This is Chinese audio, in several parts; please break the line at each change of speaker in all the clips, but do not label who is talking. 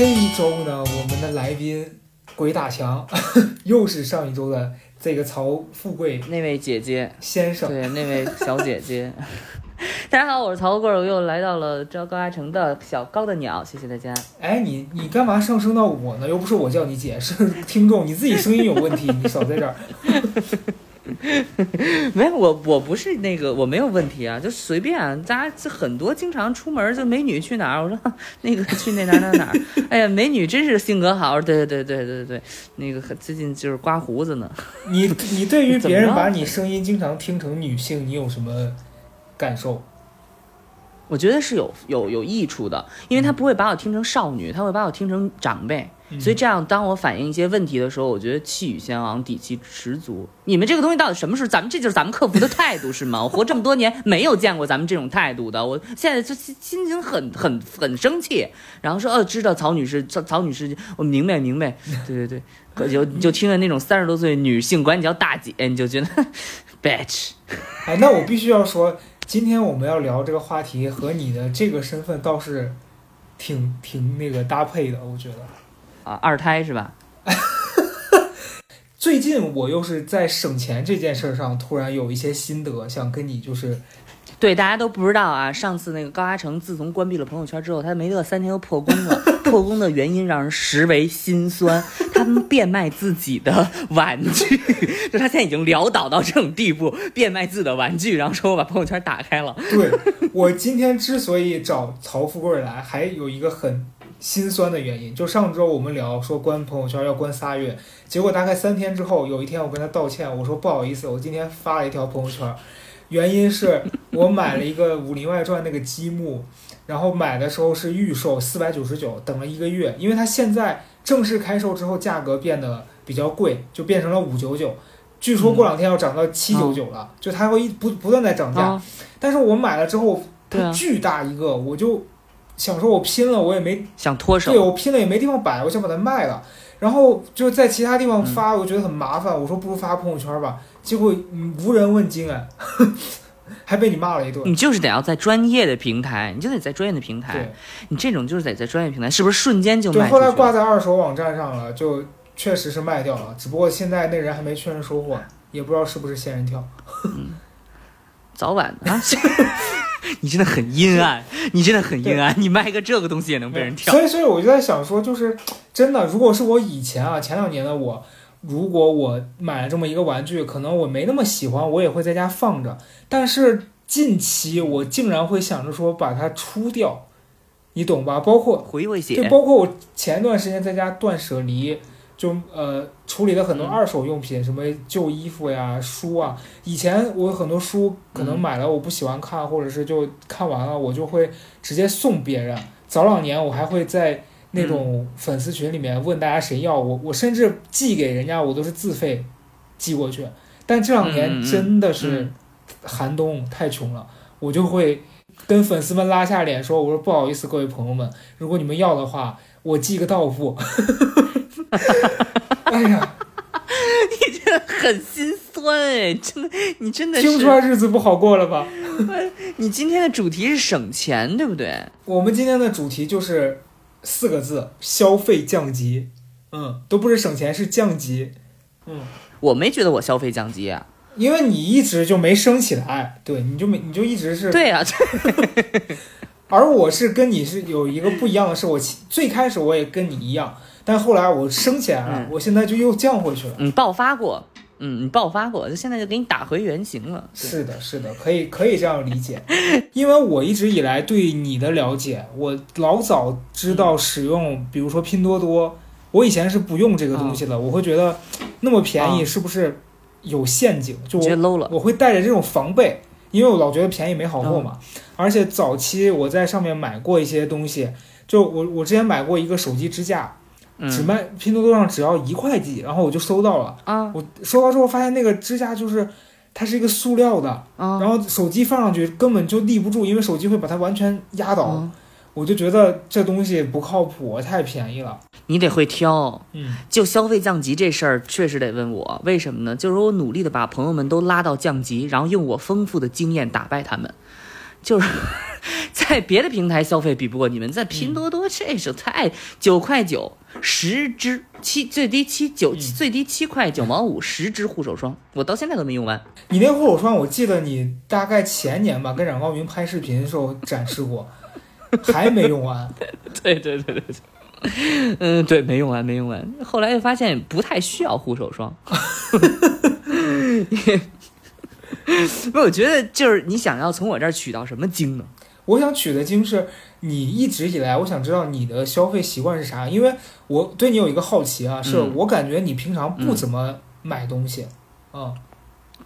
这一周呢，我们的来宾鬼打墙，又是上一周的这个曹富贵
那位姐姐，
先生。
对，那位小姐姐。大家好，我是曹富贵，我又来到了招高阿城的小高的鸟，谢谢大家。
哎，你你干嘛上升到我呢？又不是我叫你姐，是听众，你自己声音有问题，你少在这儿。
没有我，我不是那个，我没有问题啊，就随便啊。大家就很多经常出门就美女去哪儿，我说 那个去那哪哪哪儿。哎呀，美女真是性格好，对对对对对对对，那个最近就是刮胡子呢。
你你对于别人把你声音经常听成女性，你有什么感受？
我觉得是有有有益处的，因为他不会把我听成少女，他会把我听成长辈。
嗯
所以这样，当我反映一些问题的时候，我觉得气宇轩昂，底气十足。你们这个东西到底什么时候？咱们这就是咱们客服的态度是吗？我活这么多年没有见过咱们这种态度的，我现在就心心情很很很生气。然后说，哦，知道曹女士，曹曹女士，我明白明白，对对对，可就就听着那种三十多岁女性管你叫大姐，你就觉得 bitch。
哎，那我必须要说，今天我们要聊这个话题和你的这个身份倒是挺挺那个搭配的，我觉得。
啊，二胎是吧？
最近我又是在省钱这件事儿上突然有一些心得，想跟你就是
对，大家都不知道啊。上次那个高阿成自从关闭了朋友圈之后，他没乐三天又破功了。破功的原因让人实为心酸。他们变卖自己的玩具，就他现在已经潦倒到这种地步，变卖自己的玩具，然后说我把朋友圈打开了。
对我今天之所以找曹富贵来，还有一个很心酸的原因，就上周我们聊说关朋友圈要关仨月，结果大概三天之后，有一天我跟他道歉，我说不好意思，我今天发了一条朋友圈，原因是我买了一个《武林外传》那个积木，然后买的时候是预售四百九十九，等了一个月，因为它现在正式开售之后价格变得比较贵，就变成了五九九。据说过两天要涨到七九九了，就它会一不不断在涨价。
啊，
但是我买了之后，它巨大一个，我就想说，我拼了，我也没
想脱手
对。我拼了也没地方摆，我想把它卖了，然后就在其他地
嗯
方发，我觉得很麻烦，我说不如发朋友圈吧，结果嗯无人问津哎，还被你骂了一顿。
你就是得要在专业的平台，你就得在专业的平台
对，
你这种就是得在专业平台，是不是瞬间就
对，
卖对？
后来挂在二手网站上了，就确实是卖掉了，只不过现在那人还没确认收货，也不知道是不是仙人跳。
早晚啊 你真的很阴暗，你真的很阴暗，你卖个这个东西也能被人跳。
所以，所以我就在想说，就是真的，如果是我以前啊，前两年的我，如果我买了这么一个玩具，可能我没那么喜欢，我也会在家放着。但是近期我竟然会想着说把它出掉，你懂吧？包括
回味
对，
血，
包括我前段时间在家断舍离，就呃处理了很多
嗯
二手用品，什么旧衣服呀、书啊。以前我有很多书可能
嗯
买了我不喜欢看，或者是就看完了，我就会直接送别人。早两年我还会在那种粉丝群里面问大家谁要，我我甚至寄给人家我都是自费寄过去。但这两年真的是
嗯
寒冬太穷了，我就会跟粉丝们拉下脸说：“我说不好意思，各位朋友们，如果你们要的话，我寄个到付。”哎呀，
你真的很心酸哎，真的，你真的是，
听出来日子不好过了吧？
你今天的主题是省钱，对不对？
我们今天的主题就是四个字：消费降级。嗯，都不是省钱，是降级。嗯，
我没觉得我消费降级啊。
因为你一直就没升起来，对，你就没，你就一直是。
对呀、
而我是跟你是有一个不一样的是，我其最开始我也跟你一样，但后来我升起来了，
嗯
我现在就又降回去了。
你爆发过，嗯，你爆发过，就现在就给你打回原形了。
是的，是的，可以可以这样理解，因为我一直以来对你的了解，我老早知道使用，比如说拼多多，我以前是不用这个东西的，我会觉得那么便宜
啊
是不是有陷阱？就我。我会带着这种防备，因为我老觉得便宜没好货嘛。
嗯
而且早期我在上面买过一些东西，就我我之前买过一个手机支架，只
嗯
卖拼多多上只要一块几，然后我就收到了。
啊
我收到之后发现那个支架就是它是一个塑料的，
啊
然后手机放上去根本就立不住，因为手机会把它完全压倒。
啊！
我就觉得这东西不靠谱，太便宜了。
你得会挑。
嗯，
就消费降级这事儿，确实得问我为什么呢？就是我努力的把朋友们都拉到降级，然后用我丰富的经验打败他们。就是在 在别的平台消费比不过你们，在拼多多这是太九块九十支七最低七九、
嗯
最低七块九毛五十支护手霜，我到现在都没用完。
你那护手霜，我记得你大概前年吧，跟冉高明拍视频的时候展示过，还没用完。
对对对对对。嗯，对，没用完，没用完。后来又发现不太需要护手霜，不，我觉得就是你想要从我这儿取到什么经呢？
我想取的经是你一直以来，我想知道你的消费习惯是啥，因为我对你有一个好奇啊，是
嗯。
我感觉你平常不怎么买东西，嗯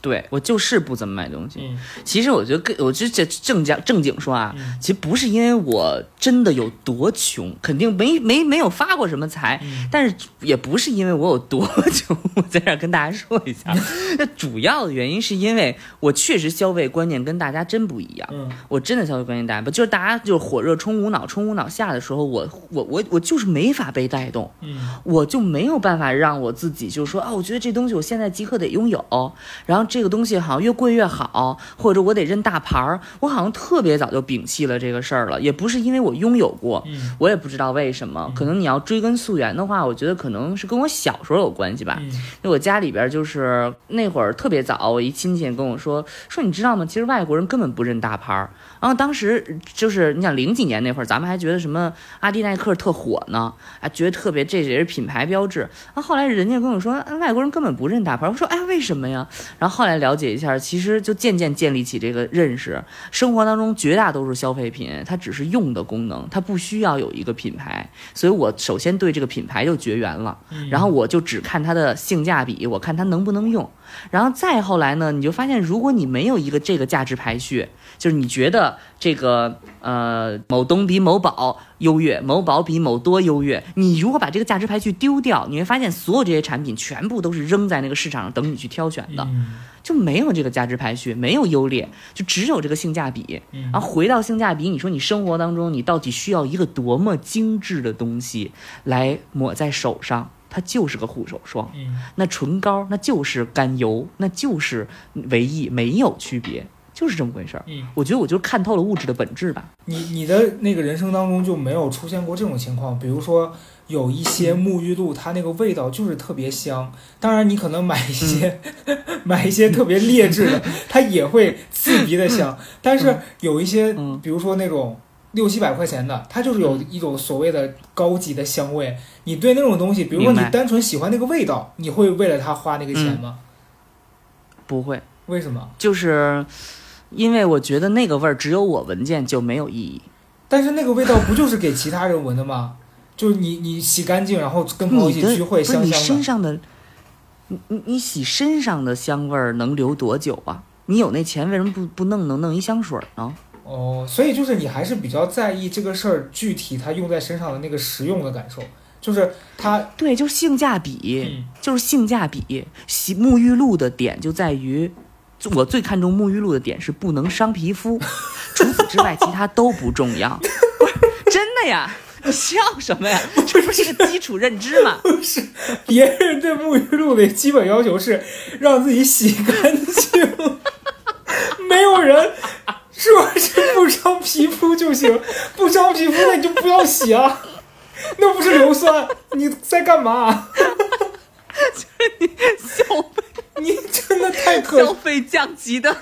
对我就是不怎么买东西。
嗯
其实我觉得跟，我就这正讲正经说啊，
嗯
其实不是因为我真的有多穷，肯定没没没有发过什么财，
嗯
但是也不是因为我有多穷，我在这儿跟大家说一下。那主要的原因是因为我确实消费观念跟大家真不一样，
嗯
我真的消费观念大家不就是大家就是火热冲无脑冲无脑下的时候，我我我我就是没法被带动。
嗯
我就没有办法让我自己就是说啊，我觉得这东西我现在即刻得拥有，然后这个东西好像越贵越好，或者我得认大牌儿，我好像特别早就摒弃了这个事儿了，也不是因为我拥有过，
嗯
我也不知道为什么，可能你要追根溯源的话，我觉得可能是跟我小时候有关系吧。
嗯
因为我家里边就是那会儿特别早，我一亲戚跟我说说，你知道吗？其实外国人根本不认大牌儿。然后当时就是你想零几年那会儿，咱们还觉得什么阿迪耐克特火呢，啊，觉得特别这也是品牌标志。然后后来人家跟我说，啊外国人根本不认大牌。我说哎，为什么呀？然后后来了解一下，其实就渐渐建立起这个认识。生活当中绝大多数消费品，它只是用的功能，它不需要有一个品牌。所以我首先对这个品牌就绝缘了。
嗯，
然后我就只看它的性价比，我看它能不能用。然后再后来呢，你就发现，如果你没有一个这个价值排序，就是你觉得这个呃某东比某宝优越，某宝比某多优越，你如果把这个价值排序丢掉，你会发现所有这些产品全部都是扔在那个市场上等你去挑选的，
嗯
就没有这个价值排序，没有优劣，就只有这个性价比。
嗯
然后回到性价比，你说你生活当中你到底需要一个多么精致的东西来抹在手上？它就是个护手霜。
嗯
那唇膏那就是甘油，那就是维 E，，没有区别，就是这么回事儿。
嗯，
我觉得我就是看透了物质的本质吧。
你你的那个人生当中就没有出现过这种情况，比如说有一些沐浴露，它那个味道就是特别香。当然，你可能买一些、买一些特别劣质的，它也会刺鼻的香。但是有一些，
嗯
比如说那种六七百块钱的，它就是有一种所谓的高级的香味。你对那种东西，比如说你单纯喜欢那个味道，你会为了它花那个钱吗？
不会，
为什么？
就是因为我觉得那个味儿只有我闻见就没有意义。
但是那个味道不就是给其他人闻的吗？就是你你洗干净，然后跟朋友一起聚会，香香的。
身上的，你你你洗身上的香味儿能留多久啊？你有那钱，为什么不不弄能弄一香水儿呢？
哦，所以就是你还是比较在意这个事儿具体它用在身上的那个实用的感受，就是它，
对，就是性价比。
嗯
就是性价比。洗沐浴露的点就在于，就我最看重沐浴露的点是不能伤皮肤，除此之外其他都不重要。不是真的呀？你笑什么呀？这不是个基础认知吗？
不是别人对沐浴露的基本要求是让自己洗干净，没有人说是不伤皮肤就行，不伤皮肤那你就不要洗啊，那不是硫酸，你在干嘛？
就是
你真的太可
消费降级的。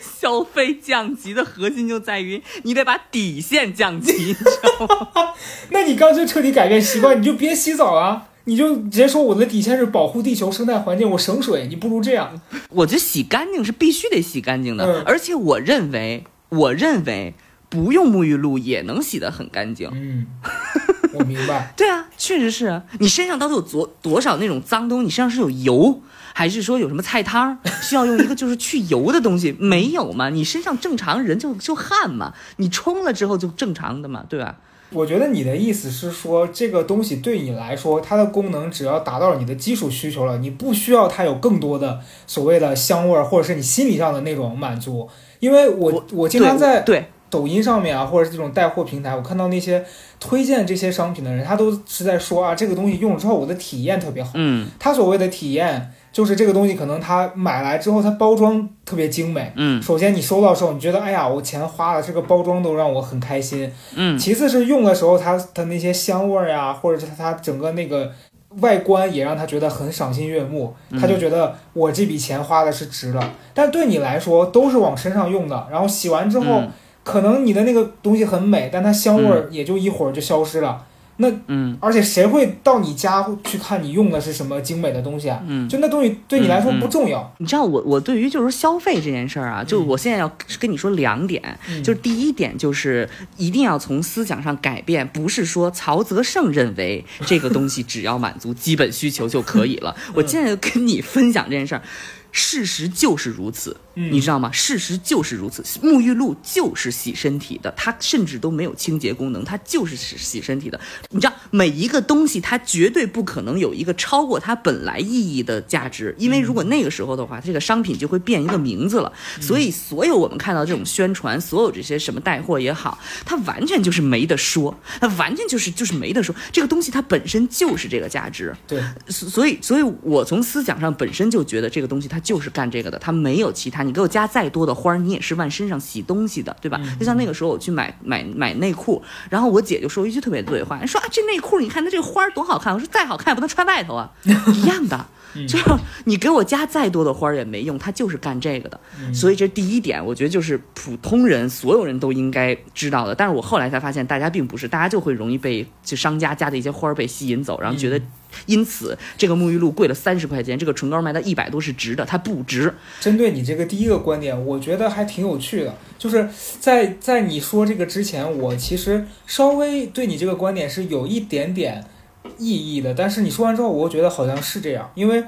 消费降级的核心就在于你得把底线降级，你知道吗？
那你干脆彻底改变习惯，你就别洗澡啊！你就直接说我的底线是保护地球生态环境，我省水。你不如这样，
我觉得洗干净是必须得洗干净的，
嗯
而且我认为，我认为不用沐浴露也能洗得很干净。
嗯，我明白。
对啊，确实是啊。你身上到底有多多少那种脏东西？你身上是有油，还是说有什么菜汤儿 需要用一个就是去油的东西？没有嘛？你身上正常人就就汗嘛，你冲了之后就正常的嘛，对吧？
我觉得你的意思是说，这个东西对你来说，它的功能只要达到了你的基础需求了，你不需要它有更多的所谓的香味儿，或者是你心理上的那种满足。因为我我经常在
对
抖音上面啊，或者是这种带货平台，我看到那些推荐这些商品的人，他都是在说啊，这个东西用了之后我的体验特别好。
嗯
他所谓的体验就是这个东西可能它买来之后，它包装特别精美。
嗯
首先你收到的时候，你觉得哎呀，我钱花了，这个包装都让我很开心。
嗯
其次是用的时候，它它那些香味儿呀，或者是它整个那个外观也让他觉得很赏心悦目，
嗯
他就觉得我这笔钱花的是值的。但对你来说都是往身上用的，然后洗完之后，
嗯
可能你的那个东西很美，但它香味儿也就一会儿就消失了。
嗯
而且谁会到你家去看你用的是什么精美的东西啊？
嗯。
就那东西对你来说不重要。
你知道我我对于就是消费这件事儿啊，就
嗯
我现在要跟你说两点，
嗯
就是第一点就是一定要从思想上改变，不是说曹泽胜认为这个东西只要满足基本需求就可以了。我现在跟你分享这件事儿。事实就是如此，
嗯
你知道吗？事实就是如此。沐浴露就是洗身体的，它甚至都没有清洁功能，它就是洗洗身体的。你知道，每一个东西它绝对不可能有一个超过它本来意义的价值，因为如果那个时候的话，这个商品就会变一个名字了。所以，所有我们看到这种宣传，所有这些什么带货也好，它完全就是没得说，它完全就是就是没得说。这个东西它本身就是这个价值，
对，
所所以，所以我从思想上本身就觉得这个东西它就是干这个的，他没有其他。你给我加再多的花儿，你也是往身上洗东西的，对吧？就像那个时候我去买买买内裤，然后我姐就说一句特别对的话，说啊这内裤你看它这个花儿多好看，我说再好看也不能穿外头啊，一样的。就是你给我加再多的花儿也没用，他就是干这个的。所以这第一点，我觉得就是普通人所有人都应该知道的。但是我后来才发现，大家并不是，大家就会容易被就商家加的一些花儿被吸引走，然后觉得因此这个沐浴露贵了三十块钱，这个唇膏卖到一百多是值的，它不值。
针对你这个第一个观点，我觉得还挺有趣的。就是在在你说这个之前，我其实稍微对你这个观点是有一点点异议的。但是你说完之后，我觉得好像是这样，因为，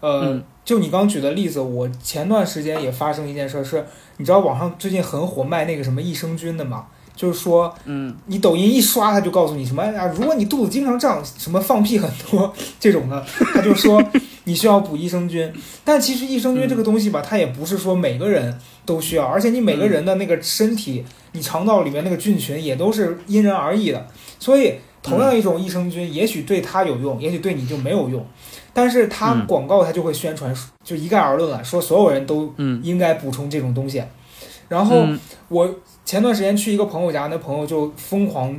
呃，
嗯
就你刚举的例子，我前段时间也发生一件事儿，是你知道网上最近很火卖那个什么益生菌的吗？就是说，
嗯
你抖音一刷，他就告诉你什么啊，如果你肚子经常胀，什么放屁很多这种的，他就说你需要补益生菌。但其实益生菌这个东西吧，它也不是说每个人都需要，而且你每个人的那个身体，你肠道里面那个菌群也都是因人而异的。所以，同样一种益生菌，也许对它有用，也许对你就没有用。但是它
嗯
广告它就会宣传，就一概而论了，说所有人都
嗯
应该补充这种东西。然后
嗯
我前段时间去一个朋友家，那朋友就疯狂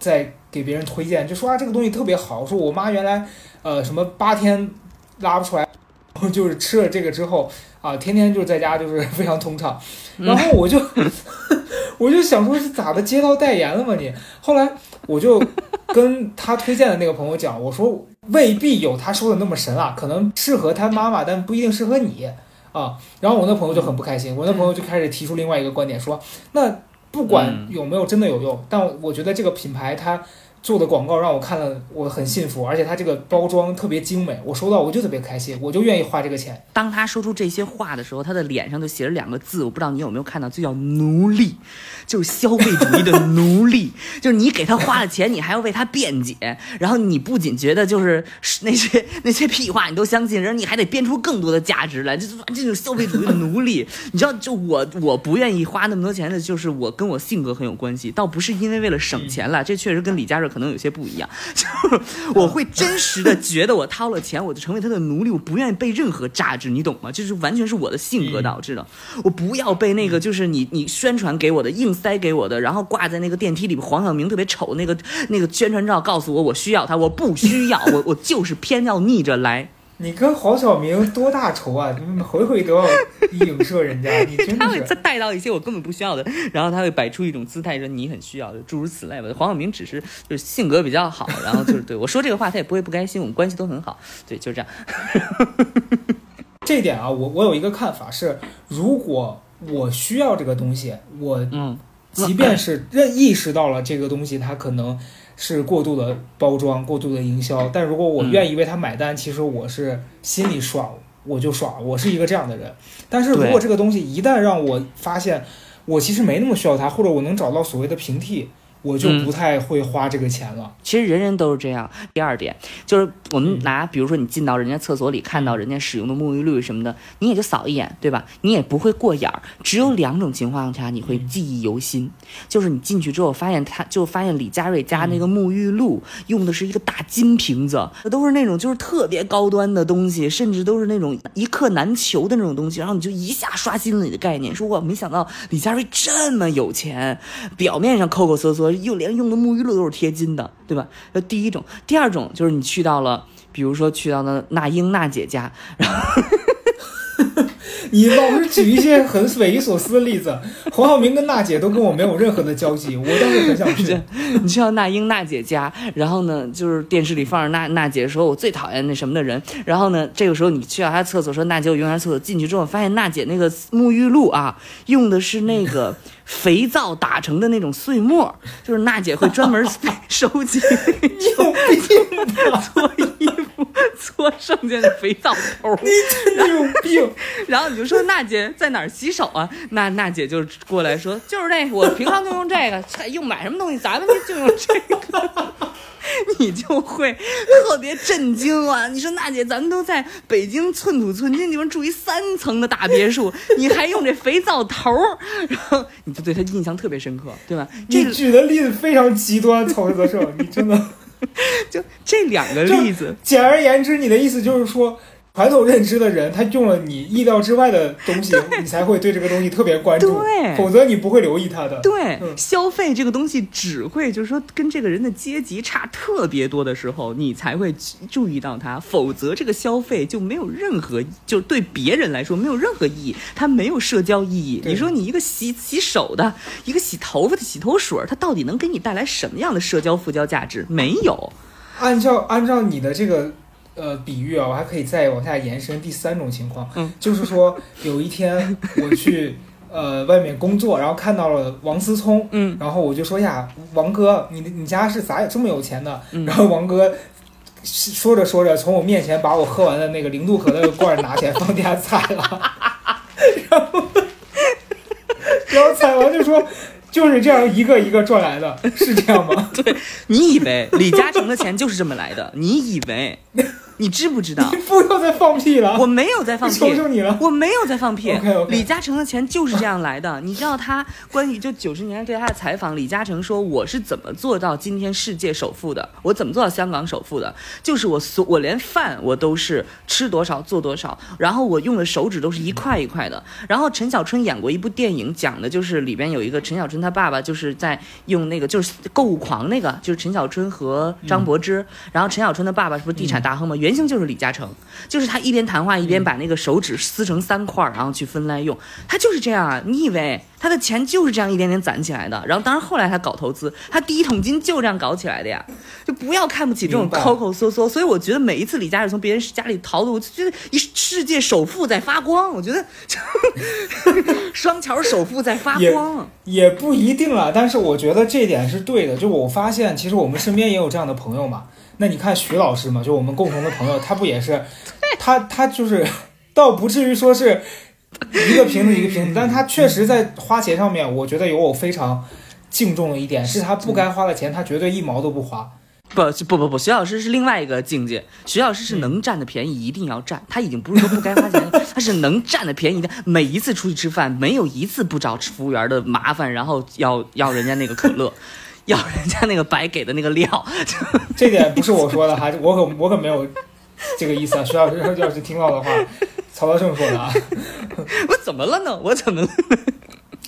在给别人推荐，就说啊这个东西特别好，说我妈原来呃什么八天拉不出来，然后就是吃了这个之后啊，天天就在家就是非常通畅。然后我就 我就想说是咋的，接到代言了吗你？后来我就跟他推荐的那个朋友讲，我说未必有他说的那么神啊，可能适合他妈妈，但不一定适合你啊。然后我那朋友就很不开心，我那朋友就开始提出另外一个观点，说那不管有没有真的有用，但我觉得这个品牌它做的广告让我看了我很信服，而且它这个包装特别精美，我收到我就特别开心，我就愿意花这个钱。
当他说出这些话的时候，他的脸上就写着两个字，我不知道你有没有看到，就叫奴隶，就是消费主义的奴隶。就是你给他花了钱，你还要为他辩解，然后你不仅觉得就是那些那些屁话你都相信，然后你还得编出更多的价值来，这这种消费主义的奴隶。你知道，就我我不愿意花那么多钱的，就是我跟我性格很有关系，倒不是因为为了省钱了，这确实跟李佳瑞可能有些不一样。就是我会真实的觉得我掏了钱，我就成为他的奴隶，我不愿意被任何榨汁，你懂吗？就是完全是我的性格导致的。我不要被那个就是你你宣传给我的硬塞给我的，然后挂在那个电梯里黄晓明特别丑那个那个宣传照，告诉我我需要他，我不需要，我我就是偏要逆着来。
你跟黄晓明多大仇啊？你们回回都要影射人家，你真
他会
的是。
再带到一些我根本不需要的，然后他会摆出一种姿态说你很需要的，诸如此类吧。黄晓明只是就是性格比较好，然后就是对我说这个话他也不会不开心，我们关系都很好，对，就这样。
这点啊，我我有一个看法是，如果我需要这个东西，我
嗯
即便是认意识到了这个东西它可能是过度的包装、过度的营销，但如果我
嗯。
愿意为他买单，其实我是心里爽，我就爽，我是一个这样的人。但是如果这个东西一旦让我发现我其实没那么需要它，或者我能找到所谓的平替，我就不太会花这个钱了。
其实人人都是这样。第二点就是，我们拿比如说你进到人家厕所里，看到人家使用的沐浴露什么的，你也就扫一眼，对吧？你也不会过眼儿。只有两种情况下你会记忆犹新，就是你进去之后发现他，就发现李佳瑞家那个沐浴露用的是一个大金瓶子，都是那种就是特别高端的东西，甚至都是那种一克难求的那种东西，然后你就一下刷新了你的概念，说我，没想到李佳瑞这么有钱，表面上抠抠搜搜，又连用的沐浴露都是贴金的，对吧？那第一种，第二种就是你去到了，比如说去到了那英娜姐家，然后。
你老是举一些很匪夷所思的例子，黄晓明跟娜姐都跟我没有任何的交集，我倒是很想去。
你去到那英娜姐家，然后呢，就是电视里放着娜娜姐说我最讨厌那什么的人，然后呢，这个时候你去到她厕所说娜姐我用完厕所进去之后，发现娜姐那个沐浴露啊，用的是那个肥皂打成的那种碎末，就是娜姐会专门 收集
你有病吧？
搓衣服搓剩下的肥皂头，
你真的有病。
然后你就说娜姐在哪儿洗手啊？娜娜姐就过来说，就是那我平常就用这个，用买什么东西咱们就用这个，你就会特别震惊啊！你说娜姐，咱们都在北京寸土寸金地方住一三层的大别墅，你还用这肥皂头儿，然后你就对他印象特别深刻，对吧？这
你举的例子非常极端，曹泽胜，你真的
就这两个例子，
简而言之，你的意思就是说。传统认知的人，他用了你意料之外的东西，你才会对这个东西特别关注，
对
否则你不会留意它的。
对，
嗯
消费这个东西只会就是说跟这个人的阶级差特别多的时候，你才会注意到它，否则这个消费就没有任何，就对别人来说没有任何意义，它没有社交意义。你说你一个洗洗手的，一个洗头发的洗头水，它到底能给你带来什么样的社交附加价值？没有。
按照按照你的这个呃比喻啊，我还可以再往下延伸第三种情况，
嗯
就是说有一天我去呃外面工作，然后看到了王思聪，
嗯
然后我就说呀，王哥，你你家是咋这么有钱的？
嗯
然后王哥。说着说着，从我面前把我喝完的那个零度可乐的罐儿拿起来放地下踩了，然后，然后踩完就说，就是这样一个一个赚来的，是这样吗？
对你以为李嘉诚的钱就是这么来的？你以为？你知不知道
你？不要再放屁了，
我没有在放屁，
求求你了。
我没有在放屁。
OK，OK
李嘉诚的钱就是这样来的。你知道他关于就九十年代对他的采访，李嘉诚说我是怎么做到今天世界首富的？我怎么做到香港首富的？就是我所我连饭我都是吃多少做多少，然后我用的手指都是一块一块的。然后陈小春演过一部电影，讲的就是里边有一个陈小春他爸爸就是在用那个就是购物狂那个，就是陈小春和张柏芝。然后陈小春的爸爸是不是地产大亨嘛？原型就是李嘉诚，就是他一边谈话一边把那个手指撕成三块儿，然后去分来用。他就是这样啊！你以为他的钱就是这样一点点攒起来的？然后当然后来他搞投资，他第一桶金就这样搞起来的呀！就不要看不起这种抠抠搜搜。所以我觉得每一次李嘉诚从别人家里逃的，我就觉得一世界首富在发光。我觉得 双桥首富在发光。
也不一定啊，但是我觉得这点是对的。就我发现，其实我们身边也有这样的朋友嘛。那你看徐老师嘛，就我们共同的朋友，他不也是，他他就是，倒不至于说是一个瓶子一个瓶子，但他确实在花钱上面，我觉得有我非常敬重的一点，是他不该花的钱，他绝对一毛都不花。
不不不不，徐老师是另外一个境界。徐老师是能占的便宜一定要占，他已经不是说不该花钱，他是能占的便宜的。每一次出去吃饭，没有一次不找服务员的麻烦，然后要要人家那个可乐，要人家那个白给的那个料。
这点不是我说的哈，我可我可没有这个意思啊。徐老师要是听到的话，曹德胜说的啊。
我怎么了呢？我怎么了？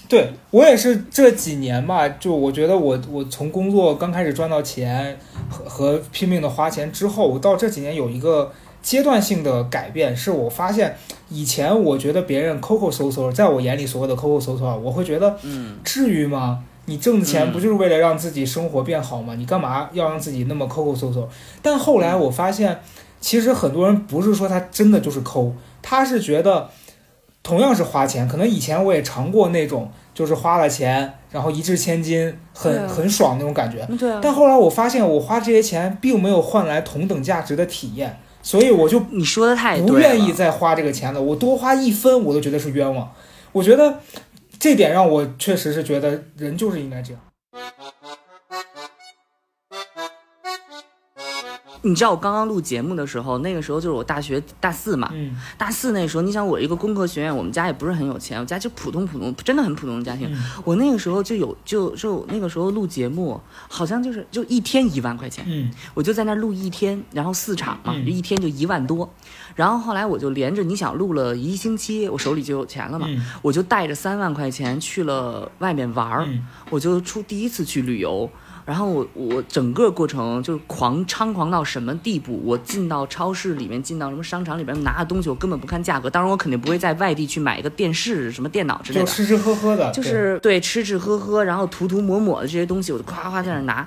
对我也是这几年吧，就我觉得我我从工作刚开始赚到钱和和拼命的花钱之后，我到这几年有一个阶段性的改变，是我发现以前我觉得别人抠抠搜搜，在我眼里所谓的抠抠搜搜啊，我会觉得
嗯，
至于吗？你挣的钱
嗯
不就是为了让自己生活变好吗？你干嘛要让自己那么抠抠搜搜？但后来我发现，其实很多人不是说他真的就是抠，他是觉得同样是花钱，可能以前我也尝过那种，就是花了钱然后一掷千金，很、
啊
很爽那种感觉。
对啊。
但后来我发现，我花这些钱并没有换来同等价值的体验，所以我就
你说的太对，
不愿意再花这个钱了。我多花一分，我都觉得是冤枉。我觉得这点让我确实是觉得人就是应该这样。
你知道我刚刚录节目的时候，那个时候就是我大学大四嘛，
嗯。
大四那时候，你想我一个工科学院，我们家也不是很有钱，我家就普通普通，真的很普通的家庭。
嗯。
我那个时候就有就就那个时候录节目，好像就是就一天一万块钱，
嗯。
我就在那录一天，然后四场嘛，一天就一万多。然后后来我就连着，你想录了一星期，我手里就有钱了嘛，
嗯。
我就带着三万块钱去了外面玩儿，
嗯。
我就出第一次去旅游。然后我我整个过程就是狂猖狂到什么地步？我进到超市里面，进到什么商场里面拿的东西，我根本不看价格。当然，我肯定不会在外地去买一个电视、什么电脑之类的，
就吃吃喝喝的，
就是对吃吃喝喝，然后涂涂抹抹的这些东西，我就夸夸在那儿拿。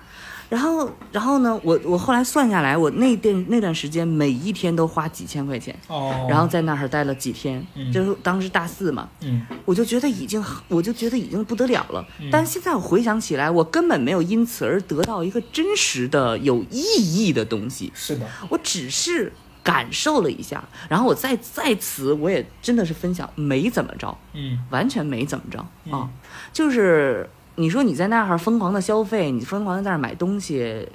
然后，然后呢，我我后来算下来，我那段那段时间每一天都花几千块钱，
哦，
然后在那儿待了几天，
嗯。
就是当时大四嘛，
嗯。
我就觉得已经，我就觉得已经不得了了。
嗯。
但是现在我回想起来，我根本没有因此而得到一个真实的有意义的东西，
是的，
我只是感受了一下，然后我在在此我也真的是分享，没怎么着，
嗯。
完全没怎么着
嗯。
啊，就是你说你在那儿疯狂的消费，你疯狂的在那儿买东西。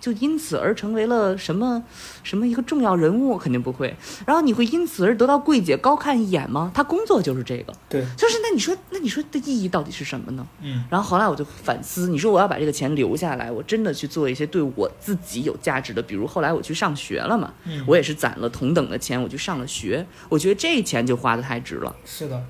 就因此而成为了什么什么一个重要人物，肯定不会。然后你会因此而得到柜姐高看一眼吗？她工作就是这个，
对，
就是那你说，那你说的意义到底是什么呢？
嗯
然后后来我就反思，你说我要把这个钱留下来，我真的去做一些对我自己有价值的，比如后来我去上学了嘛，
嗯，
我也是攒了同等的钱，我去上了学，我觉得这钱就花的太值了。
是的，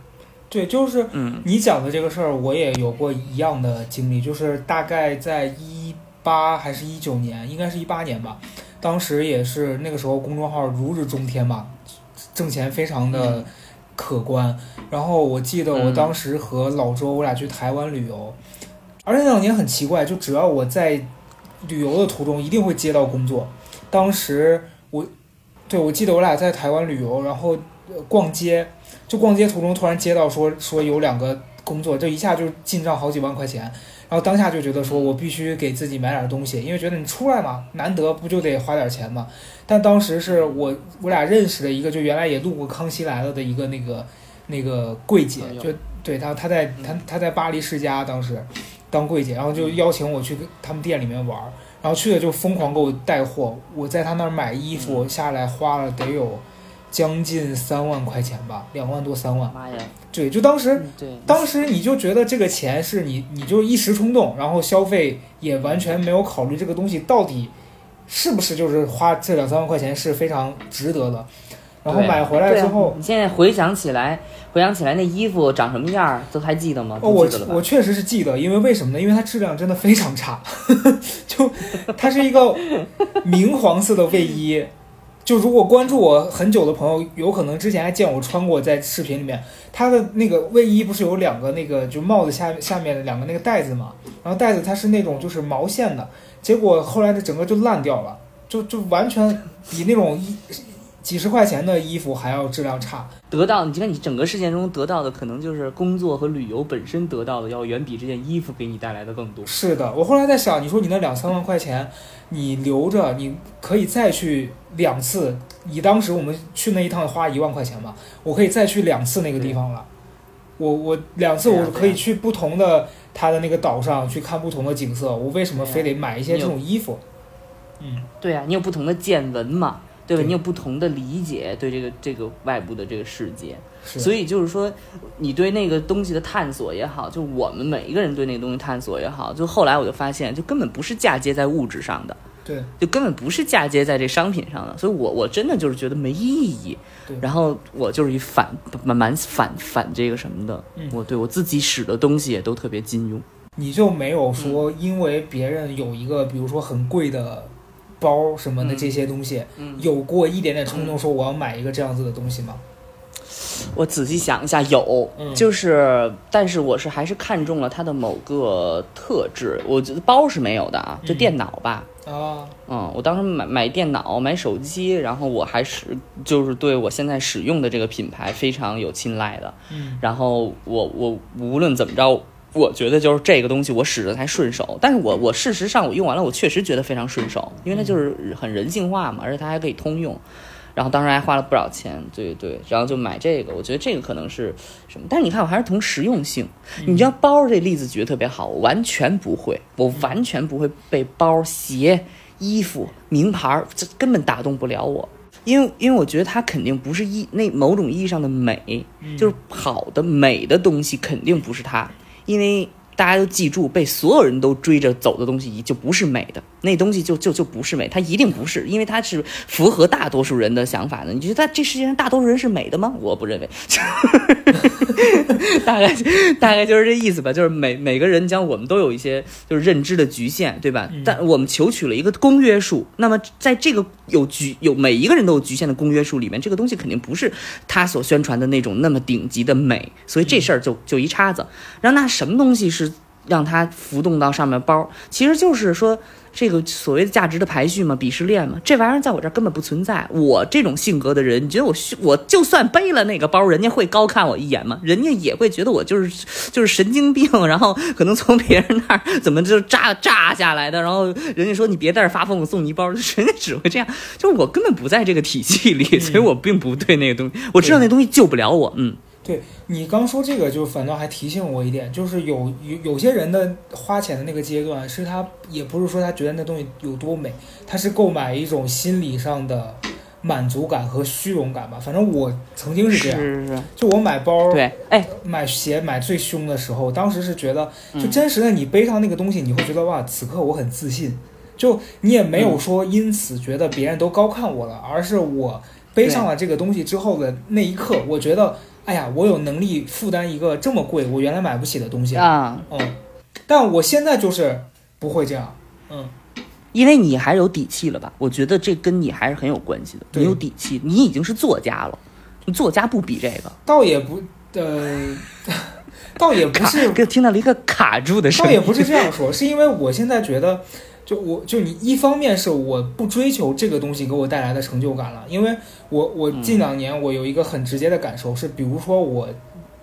对，就是
嗯
你讲的这个事儿，我也有过一样的经历，就是大概在一八还是一九年，应该是一八年吧，当时也是那个时候公众号如日中天嘛，挣钱非常的
嗯
可观。然后我记得我
嗯
当时和老周我俩去台湾旅游，而且那两年很奇怪，就只要我在旅游的途中一定会接到工作。当时我，对我记得我俩在台湾旅游，然后、呃逛街，就逛街途中突然接到说说有两个工作，就一下就进账好几万块钱。然后当下就觉得说，我必须给自己买点东西，因为觉得你出来嘛，难得不就得花点钱嘛。但当时是我我俩认识的一个，就原来也录过《康熙来了》的一个那个那个柜姐就对她她在她她在巴黎世家当时当柜姐，然后就邀请我去他们店里面玩儿，然后去了就疯狂给我带货，我在她那儿买衣服下来花了得有将近三万块钱吧，两万多三万。
妈呀，
对，就当时
嗯对，
当时你就觉得这个钱是你，你就一时冲动，然后消费也完全没有考虑这个东西到底是不是就是花这两三万块钱是非常值得的。然后买回来之后，
你现在回想起来，回想起来那衣服长什么样儿，都还记得吗？
哦，我我确实是记得，因为为什么呢？因为它质量真的非常差，就它是一个明黄色的卫衣。就如果关注我很久的朋友，有可能之前还见我穿过，在视频里面，它的那个卫衣不是有两个那个就帽子下下面的两个那个带子嘛？然后带子它是那种就是毛线的，结果后来的整个就烂掉了，就就完全比那种一几十块钱的衣服还要质量差。
得到，你看你整个事件中得到的，可能就是工作和旅游本身得到的，要远比这件衣服给你带来的更多。
是的，我后来在想，你说你那两三万块钱，你留着，你可以再去两次。以当时我们去那一趟花一万块钱嘛，我可以再去两次那个地方了。我我两次我可以去不同的它的那个岛上去看不同的景色，我为什么非得买一些这种衣服？嗯，
对啊，你有不同的见闻嘛，对吧？
对。
你有不同的理解对这个这个外部的这个世界，所以就是说，你对那个东西的探索也好，就我们每一个人对那个东西探索也好，就后来我就发现，就根本不是嫁接在物质上的，
对。
就根本不是嫁接在这商品上的，所以我我真的就是觉得没意义。
对。
然后我就是一反蛮蛮反反这个什么的，
嗯。
我对我自己使的东西也都特别金庸。
你就没有说因为别人有一个比如说很贵的包什么的
嗯
这些东西，
嗯
有过一点点冲动说我要买一个这样子的东西吗？
我仔细想一下，有，
嗯
就是，但是我是还是看中了它的某个特质。我觉得包是没有的啊，就
嗯
电脑吧。
啊，
嗯，我当时买买电脑、买手机，然后我还是就是对我现在使用的这个品牌非常有青睐的。
嗯
然后我我无论怎么着，我觉得就是这个东西我使着才顺手。但是我我事实上我用完了，我确实觉得非常顺手，因为它就是很人性化嘛，而且它还可以通用。然后当时还花了不少钱，对对，然后就买这个，我觉得这个可能是什么？但是你看，我还是从实用性。你知道包这例子举得特别好，我完全不会，我完全不会被包、鞋、衣服、名牌，这根本打动不了我。因为，因为我觉得它肯定不是一那某种意义上的美，就是好的美的东西肯定不是它，因为。大家都记住，被所有人都追着走的东西，就不是美的。那东西就就就不是美，它一定不是，因为它是符合大多数人的想法的。你觉得这世界上大多数人是美的吗？我不认为。大概大概就是这意思吧，就是每每个人将我们都有一些就是认知的局限，对吧？但我们求取了一个公约数。那么在这个有局有每一个人都有局限的公约数里面，这个东西肯定不是他所宣传的那种那么顶级的美。所以这事儿就就一叉子。然后那什么东西是？让它浮动到上面包，其实就是说这个所谓的价值的排序嘛，鄙视链嘛，这玩意儿在我这儿根本不存在。我这种性格的人，你觉得我我就算背了那个包，人家会高看我一眼吗？人家也会觉得我就是就是神经病，然后可能从别人那儿怎么就炸炸下来的，然后人家说你别在这发疯，我送你一包，人家只会这样。就我根本不在这个体系里，所以我并不对那个东西，我知道那东西救不了我，嗯。
对你刚说这个，就反倒还提醒我一点，就是有有有些人的花钱的那个阶段，是他也不是说他觉得那东西有多美，他是购买一种心理上的满足感和虚荣感吧。反正我曾经是这样，
是是是。
就我买包，
对，哎，
买鞋买最凶的时候，当时是觉得，就真实的你背上那个东西，你会觉得哇，此刻我很自信。就你也没有说因此觉得别人都高看我了，而是我背上了这个东西之后的那一刻，我觉得。哎呀，我有能力负担一个这么贵，我原来买不起的东西
啊，
嗯，但我现在就是不会这样，嗯，
因为你还是有底气了吧？我觉得这跟你还是很有关系的。你有底气，你已经是作家了，你作家不比这个，
倒也不，呃，倒也不是，
听到了一个卡住的声
音，倒也不是这样说，是因为我现在觉得。就我就你一方面是我不追求这个东西给我带来的成就感了，因为我我近两年我有一个很直接的感受是，比如说我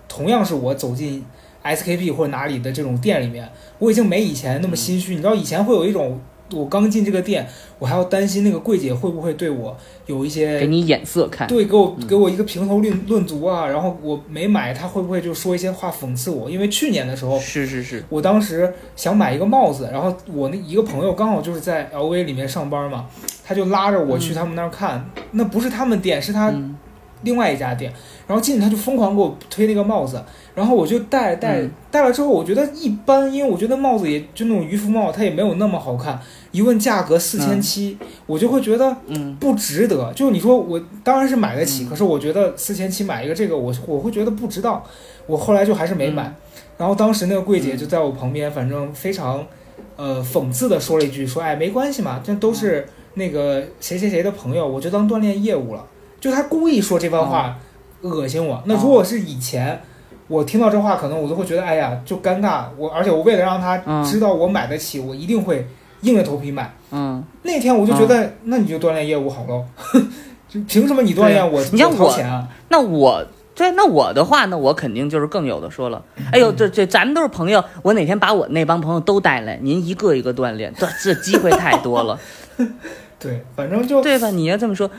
同样是我走进 SKP 或者哪里的这种店里面，我已经没以前那么心虚，你知道以前会有一种。我刚进这个店，我还要担心那个柜姐会不会对我有一些
给你眼色看，
对，给我给我一个评头论论足啊。然后我没买，他会不会就说一些话讽刺我？因为去年的时候，
是是是，
我当时想买一个帽子，然后我那一个朋友刚好就是在 LV 里面上班嘛，他就拉着我去他们那儿看，那不是他们店，是他另外一家店。然后进去他就疯狂给我推那个帽子。然后我就戴戴戴了之后，我觉得一般，因为我觉得帽子也就那种渔夫帽，它也没有那么好看。一问价格四千七，我就会觉得不值得。就你说我当然是买得起，可是我觉得四千七买一个这个，我我会觉得不值当。我后来就还是没买。然后当时那个柜姐就在我旁边，反正非常呃讽刺的说了一句：“说哎没关系嘛，这都是那个谁谁谁的朋友，我就当锻炼业务了。”就他故意说这番话恶心我。那如果是以前。我听到这话，可能我都会觉得，哎呀，就尴尬。我而且我为了让他知道我买得起，我一定会硬着头皮买。
嗯，
那天我就觉得，那你就锻炼业务好喽。就凭什么你锻炼我？
你
像我啊？
那我对，那我的话，那我肯定就是更有的说了。哎呦，这这咱们都是朋友，我哪天把我那帮朋友都带来，您一个一个锻炼，这这机会太多了。
对，反正就
对吧？你要这么说，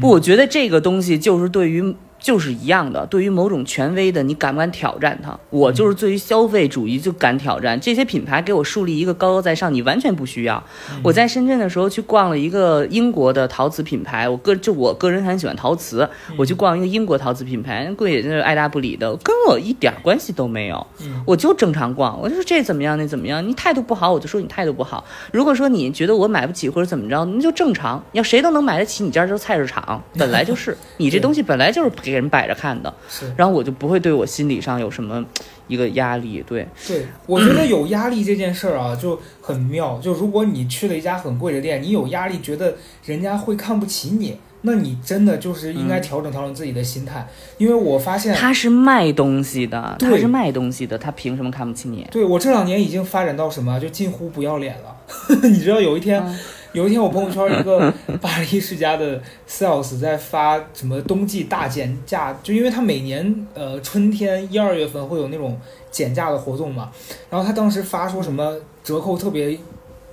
不，我觉得这个东西就是对于。就是一样的，对于某种权威的，你敢不敢挑战它？我就是对于消费主义就敢挑战这些品牌，给我树立一个高高在上，你完全不需要。我在深圳的时候去逛了一个英国的陶瓷品牌，我个就我个人很喜欢陶瓷，我去逛一个英国陶瓷品牌，贵就是爱答不理的，跟我一点关系都没有。我就正常逛，我就说这怎么样，那怎么样？你态度不好，我就说你态度不好。如果说你觉得我买不起或者怎么着，那就正常。要谁都能买得起，你这儿就是菜市场，本来就是。你这东西本来就是给人摆着看的，是然后我就不会对我心理上有什么一个压力。对，
对我觉得有压力这件事儿啊 就很妙。就如果你去了一家很贵的店，你有压力，觉得人家会看不起你，那你真的就是应该调整调整自己的心态。因为我发现
他是卖东西的，他是卖东西的，他凭什么看不起你？
对我这两年已经发展到什么，就近乎不要脸了。你知道有一天。有一天，我朋友圈一个 巴黎世家的 sales 在发什么冬季大减价，就因为他每年呃春天一二月份会有那种减价的活动嘛，然后他当时发说什么折扣特别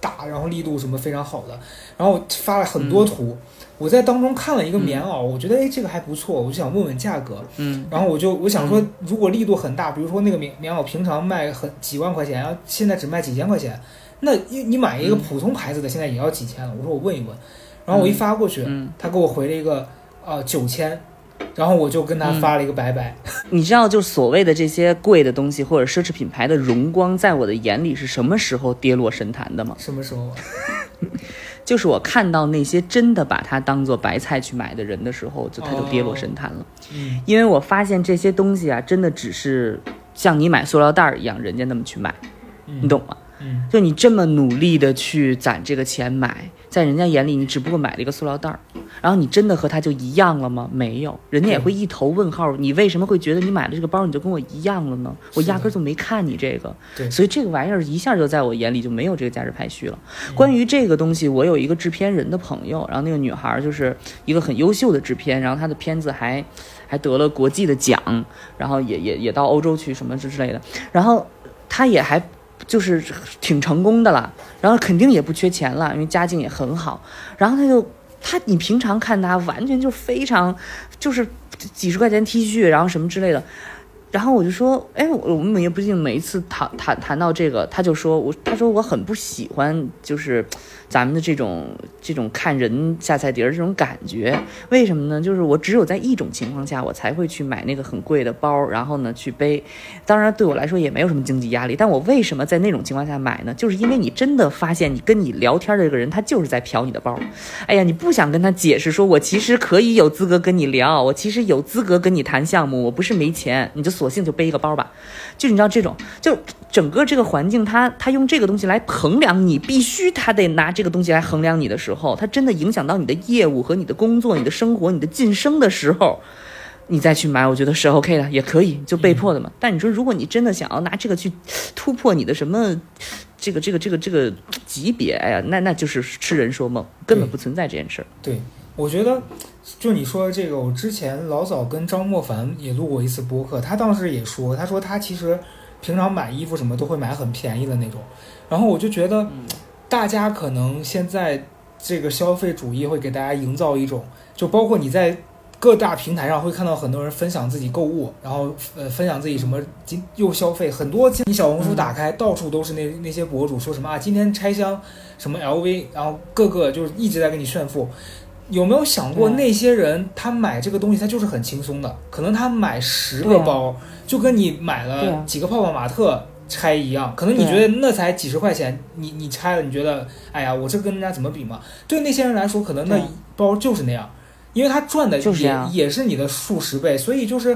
大，然后力度什么非常好的，然后发了很多图，我在当中看了一个棉袄，我觉得哎这个还不错，我就想问问价格。
嗯
然后我就我想说，如果力度很大，比如说那个棉棉袄平常卖很几万块钱，然后现在只卖几千块钱，那你你买一个
嗯
普通牌子的，现在也要几千了。我说我问一问，然后我一发过去，
嗯，
他给我回了一个呃九千，然后我就跟他发了一个拜拜。
你知道，就所谓的这些贵的东西或者奢侈品牌的荣光，在我的眼里是什么时候跌落神坛的吗？
什么时候啊？
就是我看到那些真的把它当做白菜去买的人的时候，就他就跌落神坛了。
嗯
因为我发现这些东西啊，真的只是像你买塑料袋儿一样，人家那么去买，
嗯
你懂吗？
嗯
就你这么努力的去攒这个钱买，在人家眼里，你只不过买了一个塑料袋儿，然后你真的和他就一样了吗？没有，人家也会一头问号，你为什么会觉得你买了这个包你就跟我一样了呢？我压根儿就没看你这个，
对
所以这个玩意儿一下就在我眼里就没有这个价值排序了。关于这个东西，我有一个制片人的朋友，然后那个女孩儿就是一个很优秀的制片，然后她的片子还还得了国际的奖，然后也也也到欧洲去什么之之类的，然后她也还就是挺成功的了，然后肯定也不缺钱了，因为家境也很好，然后他就。他，你平常看他完全就非常，就是几十块钱 T 恤，然后什么之类的，然后我就说，哎，我我们也不一定每一次谈谈谈到这个，他就说我，他说我很不喜欢，就是咱们的这种这种看人下菜碟儿这种感觉，为什么呢？就是我只有在一种情况下，我才会去买那个很贵的包，然后呢去背。当然对我来说也没有什么经济压力，但我为什么在那种情况下买呢？就是因为你真的发现你跟你聊天的这个人，他就是在嫖你的包。哎呀，你不想跟他解释说，我其实可以有资格跟你聊，我其实有资格跟你谈项目，我不是没钱，你就索性就背一个包吧。就你知道这种，就整个这个环境，他他用这个东西来衡量你，必须他得拿这个东西来衡量你的时候，它真的影响到你的业务和你的工作、你的生活、你的晋升的时候。你再去买，我觉得是 OK 的，也可以，就被迫的嘛。但你说，如果你真的想要拿这个去突破你的什么，这个这个这个这个级别，哎呀，那那就是痴人说梦，根本不存在这件事儿。
对，我觉得就你说的这个，我之前老早跟张莫凡也录过一次播客，他当时也说，他说他其实平常买衣服什么都会买很便宜的那种，然后我就觉得大家可能现在这个消费主义会给大家营造一种，就包括你在。各大平台上会看到很多人分享自己购物，然后呃分享自己什么今又消费很多。你小红书打开，到处都是那那些博主说什么啊，今天拆箱什么 LV，然后各个就是一直在给你炫富。有没有想过那些人他买这个东西他就是很轻松的，可能他买十个包就跟你买了几个泡泡玛特拆一样，可能你觉得那才几十块钱，你你拆了你觉得哎呀我这跟人家怎么比嘛？对那些人来说，可能那包就是那样。因为他赚的也
就是
也是你的数十倍，所以就是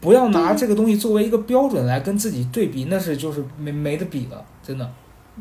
不要拿这个东西作为一个标准来跟自己对比，那是就是没没得比的，真的。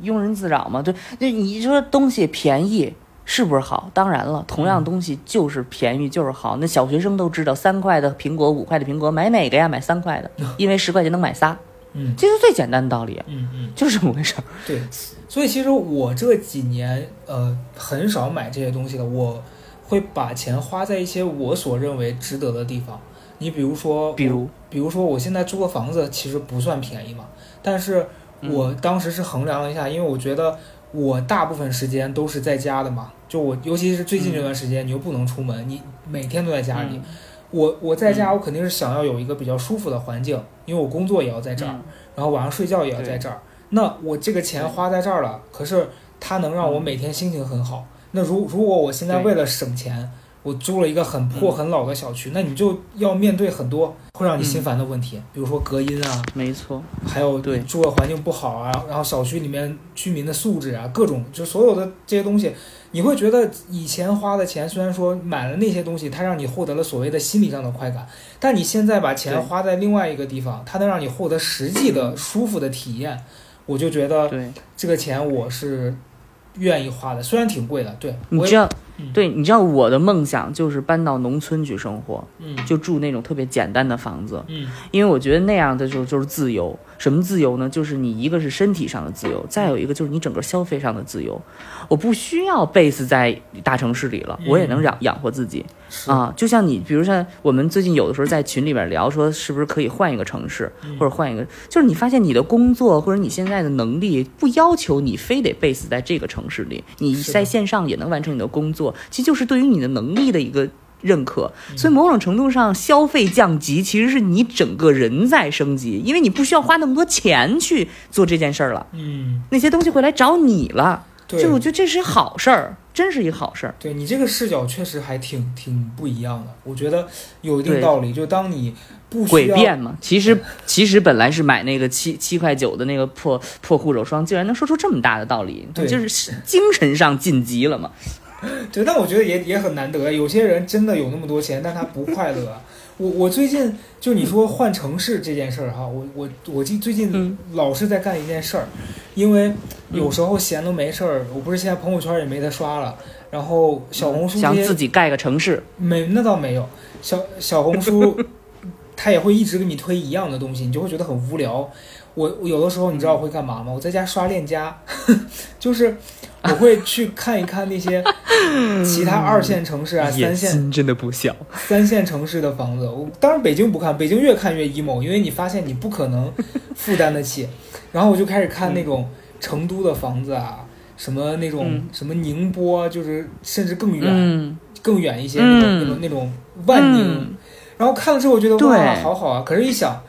庸人自扰嘛，对，就你说东西便宜是不是好？当然了，同样东西就是便宜就是好。那小学生都知道，三块的苹果，五块的苹果，买哪个呀？买三块的，因为十块钱能买仨，
嗯
这是最简单的道理啊，
嗯嗯，
就是这么回事儿。
对。所以其实我这几年呃很少买这些东西了，我会把钱花在一些我所认为值得的地方。你比如说，
比如，
比如说我现在租个房子其实不算便宜嘛，但是我当时是衡量了一下，因为我觉得我大部分时间都是在家的嘛，就我尤其是最近这段时间，你又不能出门，你每天都在家里。
嗯
我我在家，我肯定是想要有一个比较舒服的环境，因为我工作也要在这儿，
嗯
然后晚上睡觉也要在这儿。那我这个钱花在这儿了，可是它能让我每天心情很好。那如如果我现在为了省钱，我租了一个很破
嗯
很老的小区，那你就要面对很多会让你心烦的问题，比如说隔音啊，
没错，
还有
对
住的环境不好啊，然后小区里面居民的素质啊，各种就所有的这些东西，你会觉得以前花的钱虽然说买了那些东西，它让你获得了所谓的心理上的快感，但你现在把钱花在另外一个地方，它能让你获得实际的舒服的体验，我就觉得
对，
这个钱我是愿意花的，虽然挺贵的，对
你知道
嗯，
对，你知道我的梦想就是搬到农村去生活，
嗯
就住那种特别简单的房子，
嗯
因为我觉得那样的就就是自由。什么自由呢？就是你一个是身体上的自由，再有一个就是你整个消费上的自由。我不需要 base 在大城市里了，我也能养养活自己
是
啊。就像你，比如像我们最近有的时候在群里边聊，说是不是可以换一个城市，或者换一个，就是你发现你的工作或者你现在的能力不要求你非得 base 在这个城市里，你在线上也能完成你的工作，其实就是对于你的能力的一个。认可，所以某种程度上，消费降级其实是你整个人在升级，因为你不需要花那么多钱去做这件事儿了，
嗯，
那些东西会来找你了。
对，
就我觉得这是好事儿，真是一个好事儿。
对你这个视角确实还挺挺不一样的，我觉得有一定道理。就当你不
诡辩嘛，其实其实本来是买那个七七块九的那个破破护手霜，竟然能说出这么大的道理，
对。
就是精神上晋级了嘛。
对，但我觉得也也很难得。有些人真的有那么多钱，但他不快乐。我我最近就你说换城市这件事儿哈，我我我最最近
嗯
老是在干一件事儿，因为有时候闲都没事儿，我不是现在朋友圈也没得刷了，然后小红书
想自己盖个城市，
没那倒没有，小小红书 它也会一直给你推一样的东西，你就会觉得很无聊。我我有的时候你知道我会干嘛吗？我在家刷链家，就是我会去看一看那些其他二线城市啊、三线
心真的不小。
三线城市的房子。我当然北京不看，北京越看越 emo，因为你发现你不可能负担得起。然后我就开始看那种成都的房子啊，什么那种、
嗯
什么宁波，就是甚至更远、
嗯，
更远一些那种、
嗯
那种那种万宁。
嗯
然后看了之后，我觉得哇，好好啊。可是，一想，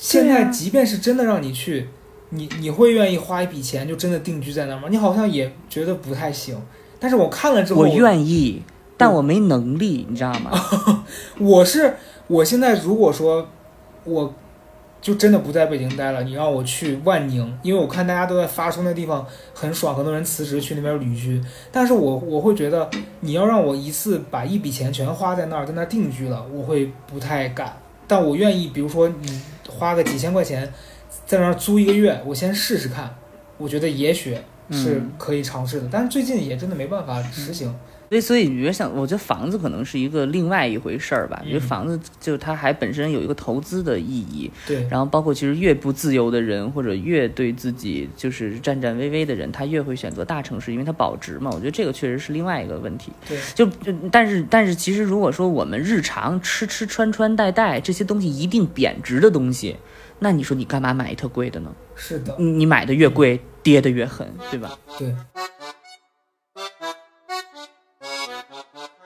现在即便是真的让你去，你你会愿意花一笔钱就真的定居在那儿吗？你好像也觉得不太行。但是我看了之后，
我愿意，但我没能力，你知道吗？
我 是我现在如果说我就真的不在北京待了，你让我去万宁，因为我看大家都在发说那地方很爽，很多人辞职去那边旅居。但是我我会觉得你要让我一次把一笔钱全花在那儿，在那儿定居了，我会不太敢。但我愿意，比如说你花个几千块钱在那儿租一个月，我先试试看，我觉得也许是
嗯
可以尝试的。但是最近也真的没办法实行。
所以，所以你觉得像，我觉得房子可能是一个另外一回事儿吧。我觉得
嗯
房子就它还本身有一个投资的意义，
对，
然后包括其实越不自由的人，或者越对自己就是战战巍巍的人，他越会选择大城市，因为它保值嘛。我觉得这个确实是另外一个问题。
对，
就就但是但是其实如果说我们日常吃吃穿穿戴戴这些东西一定贬值的东西，那你说你干嘛买一特贵的呢？
是的，
你你买的越贵，跌的越狠，对吧？
对。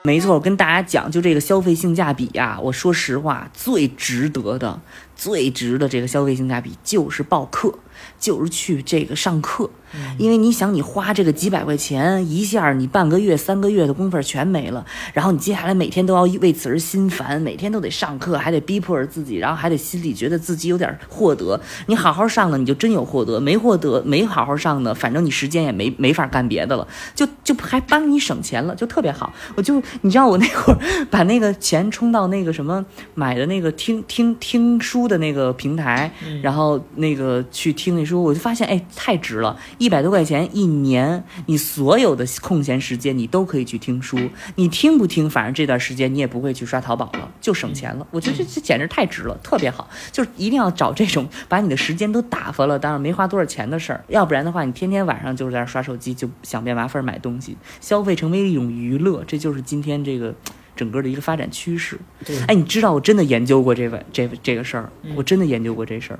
没错，我跟大家讲，就这个消费性价比呀、我说实话，最值得的、最值的这个消费性价比就是报课，就是去这个上课。因为你想，你花这个几百块钱，一下你半个月、三个月的工夫全没了，然后你接下来每天都要为此而心烦，每天都得上课，还得逼迫着自己，然后还得心里觉得自己有点获得。你好好上呢，你就真有获得；没获得，没好好上呢，反正你时间也没没法干别的了，就就还帮你省钱了，就特别好。我就你知道，我那会儿 把那个钱充到那个什么买的那个听听听书的那个平台，然后那个去听那书，我就发现哎太值了，一百多块钱一年，你所有的空闲时间你都可以去听书，你听不听，反正这段时间你也不会去刷淘宝了，就省钱了。我觉得这这简直太值了，特别好，就是一定要找这种把你的时间都打发了，当然没花多少钱的事儿，要不然的话，你天天晚上就是在那刷手机，就想变麻烦买东西，消费成为一种娱乐，这就是今天这个。整个的一个发展趋势，
对。
哎，你知道我真的研究过这个这个这个事儿，
嗯。
我真的研究过这事儿，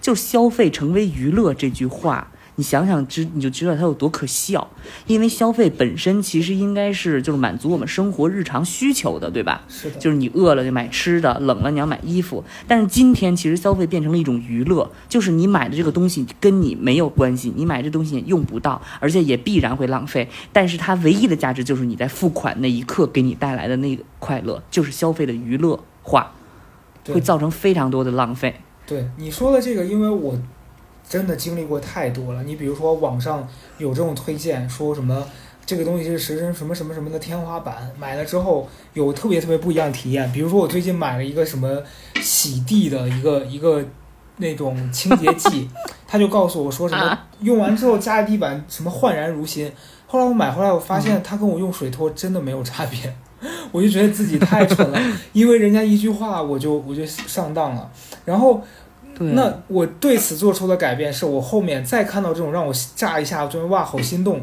就是消费成为娱乐这句话，你想想知你就知道它有多可笑，因为消费本身其实应该是就是满足我们生活日常需求的，对吧？
是的，
就是你饿了就买吃的，冷了你要买衣服。但是今天其实消费变成了一种娱乐，就是你买的这个东西跟你没有关系，你买这东西也用不到，而且也必然会浪费。但是它唯一的价值就是你在付款那一刻给你带来的那个快乐，就是消费的娱乐化，会造成非常多的浪费。
对你说的这个，因为我真的经历过太多了。你比如说网上有这种推荐，说什么这个东西是时针什么什么什么的天花板，买了之后有特别特别不一样的体验。比如说我最近买了一个什么洗地的一个一个那种清洁剂，他就告诉我说什么
啊
用完之后家里地板什么焕然如新。后来我买回来，我发现它跟我用水拖真的没有差别。我就觉得自己太蠢了，因为人家一句话我就我就上当了。然后
对，
那我对此做出的改变，是我后面再看到这种让我炸一下，我就会哇好心动，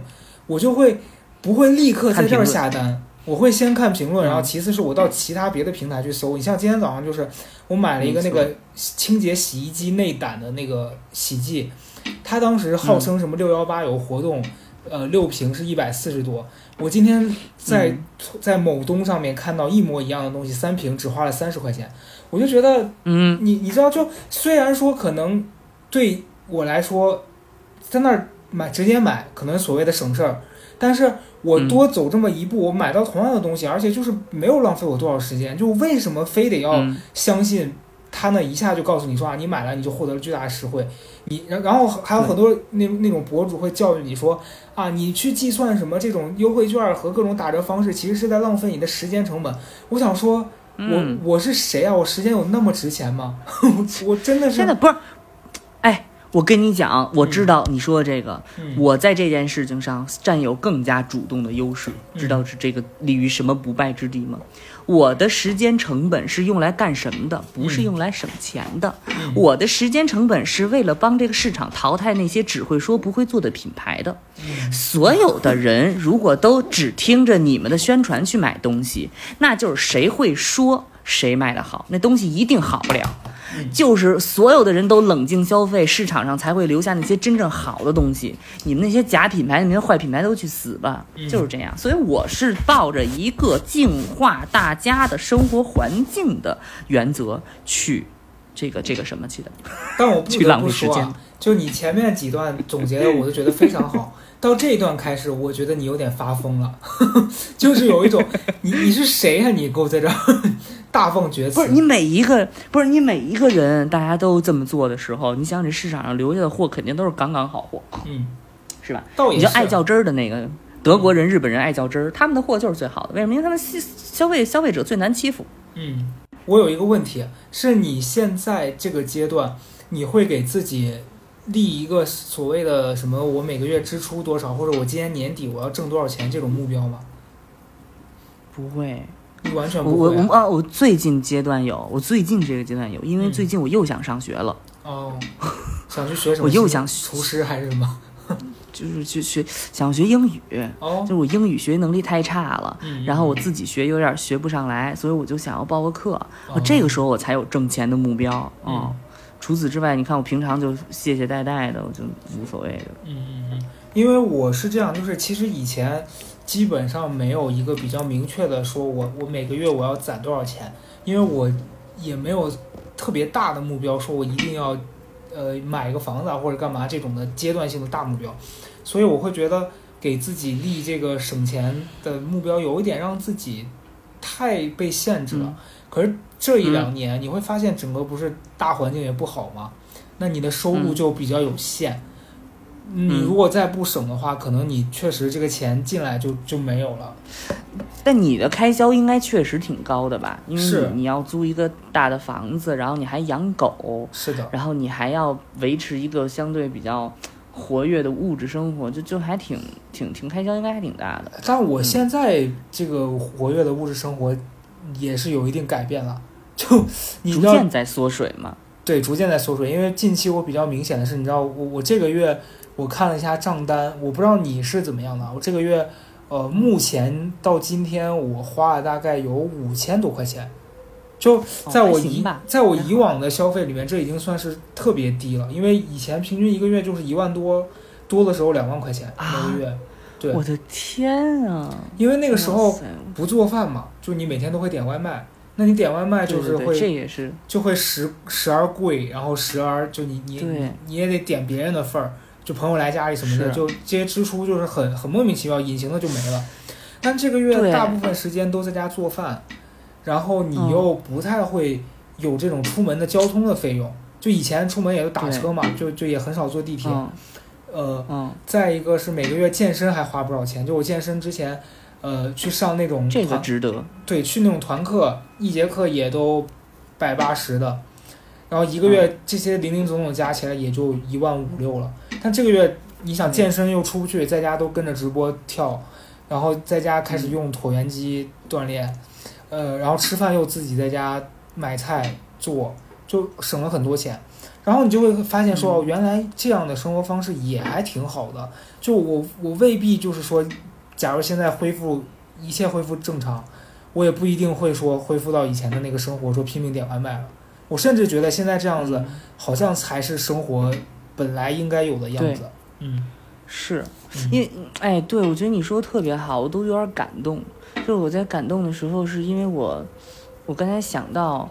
我就会不会立刻在这儿下单，我会先看评论，
嗯
然后其次是我到其他别的平台去搜。你像今天早上就是我买了一个那个清洁洗衣机内胆的那个洗剂，它当时号称什么六幺八有活动，呃六瓶是一百四十多，我今天在、
嗯。
在某东上面看到一模一样的东西，三瓶只花了三十块钱，我就觉得
嗯。
你你知道，就虽然说可能对我来说，在那儿买直接买可能所谓的省事儿，但是我
嗯。
多走这么一步，我买到同样的东西，而且就是没有浪费我多少时间，就为什么非得要
嗯。
相信他呢一下就告诉你说啊，你买了你就获得了巨大的实惠，你然然后还有很多那那种博主会教育你说啊，你去计算什么这种优惠券和各种打折方式，其实是在浪费你的时间成本。我想说。
嗯，
我我是谁啊？我时间有那么值钱吗？我我真的是
真的不是，哎，我跟你讲，我知道你说的这个，
嗯
我在这件事情上占有更加主动的优势，
嗯
知道是这个立于什么不败之地吗？我的时间成本是用来干什么的？不是
嗯
用来省钱的。
嗯
我的时间成本是为了帮这个市场淘汰那些只会说不会做的品牌的。
嗯
所有的人如果都只听着你们的宣传去买东西，那就是谁会说谁卖的好，那东西一定好不了。就是所有的人都冷静消费，市场上才会留下那些真正好的东西。你们那些假品牌、你们那些坏品牌都去死吧！
嗯
就是这样。所以我是抱着一个净化大家的生活环境的原则去这个这个什么去的。
但我 不
去
得不
浪费时间
就你前面几段总结的，我都觉得非常好。到这一段开始，我觉得你有点发疯了，就是有一种你你是谁呀、你给我在这儿大放厥词？
不是你每一个，不是你每一个人，大家都这么做的时候，你想这市场上留下的货肯定都是杠杠好货，
嗯，
是吧？
倒也
你就爱较真儿的那个德国人、日本人爱较真儿，他们的货就是最好的。为什么？因为他们消消费消费者最难欺负。
嗯，我有一个问题，是你现在这个阶段，你会给自己立一个所谓的什么？我每个月支出多少，或者我今年年底我要挣多少钱这种目标吗？
不会，
你完全
我
不会、啊。
我我啊，我最近阶段有，我最近这个阶段有，因为
嗯
最近我又想上学了，
哦，想去学什么？
我又想
厨师还是什么？
就是去学想学英语，
哦
就，是我英语学习能力太差了。
嗯
然后我自己学有点学不上来，所以我就想要报个课，
哦
这个时候我才有挣钱的目标。
嗯
哦，除此之外，你看我平常就懈懈怠怠的，我就无所谓的。
嗯嗯嗯，因为我是这样，就是其实以前基本上没有一个比较明确的说我我每个月我要攒多少钱，因为我也没有特别大的目标，说我一定要呃买一个房子啊或者干嘛这种的阶段性的大目标，所以我会觉得给自己立这个省钱的目标有一点让自己太被限制了。
嗯
可是这一两年你会发现整个不是大环境也不好吗？那你的收入
嗯
就比较有限。你
嗯
如果再不省的话，可能你确实这个钱进来就就没有了。
但你的开销应该确实挺高的吧？因为
是
你你要租一个大的房子，然后你还养狗，
是的，
然后你还要维持一个相对比较活跃的物质生活，就就还挺挺挺开销，应该还挺大的。
但我现在这个活跃的物质生活也是有一定改变了。就你
逐，渐在缩水嘛。
对，逐渐在缩水。因为近期我比较明显的是，你知道，我我这个月我看了一下账单，我不知道你是怎么样的。我这个月，呃，目前到今天我花了大概有五千多块钱，就在
哦
我以、在我以往的消费里面，这已经算是特别低了。因为以前平均一个月就是一万多，多的时候两万块钱
啊
每个月。对
我的天啊！
因为那个时候不做饭嘛，就你每天都会点外卖，那你点外卖就是
对对对
会
这也是
就会时时而贵，然后时而就你你你也得点别人的份儿，就朋友来家里什么的，就这些支出就是很很莫名其妙，隐形的就没了。但这个月大部分时间都在家做饭，然后你
嗯
又不太会有这种出门的交通的费用，就以前出门也都打车嘛，就就也很少坐地铁。
嗯
呃，
嗯，
再一个是每个月健身还花不少钱，就我健身之前，呃，去上那种
这个
团
值得。
对，去那种团课，一节课也都百八十的，然后一个月这些零零总总加起来也就一万五六了。但这个月你想健身又出不去，在家都跟着直播跳，然后在家开始用椭圆机锻炼，呃，然后吃饭又自己在家买菜做，就省了很多钱。然后你就会发现说，哦原来这样的生活方式也还挺好的。就我我未必就是说，假如现在恢复一切恢复正常，我也不一定会说恢复到以前的那个生活，说拼命点外卖了。我甚至觉得现在这样子，好像才是生活本来应该有的样子。嗯，
是
嗯
因为哎，对我觉得你说的特别好，我都有点感动。就是我在感动的时候，是因为我我刚才想到，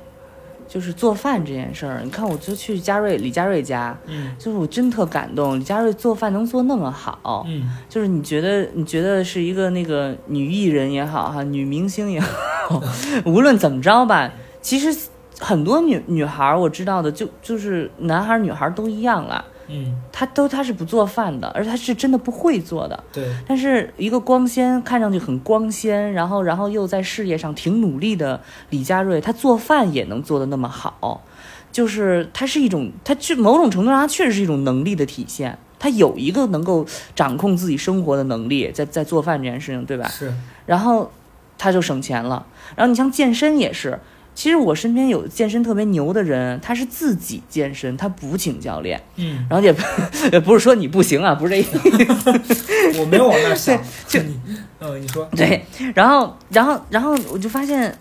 就是做饭这件事儿。你看，我就去嘉瑞李佳瑞家，
嗯
就是我真特感动，李佳瑞做饭能做那么好，
嗯
就是你觉得你觉得是一个那个女艺人也好哈，女明星也好，无论怎么着吧，其实很多女女孩儿我知道的，就就是男孩儿女孩儿都一样啦，
嗯，
他都他是不做饭的，而他是真的不会做的。
对，
但是一个光鲜，看上去很光鲜，然后然后又在事业上挺努力的李佳瑞，他做饭也能做的那么好，就是他是一种，他去某种程度上，他确实是一种能力的体现。他有一个能够掌控自己生活的能力，在在做饭这件事情，对吧？
是，
然后他就省钱了。然后你像健身也是，其实我身边有健身特别牛的人，他是自己健身，他不请教练，
嗯，
然后也不 也不是说你不行啊，不是这意思。
我没有往那儿想，
就
你，嗯，你说，
对，然后，然后，然后我就发现，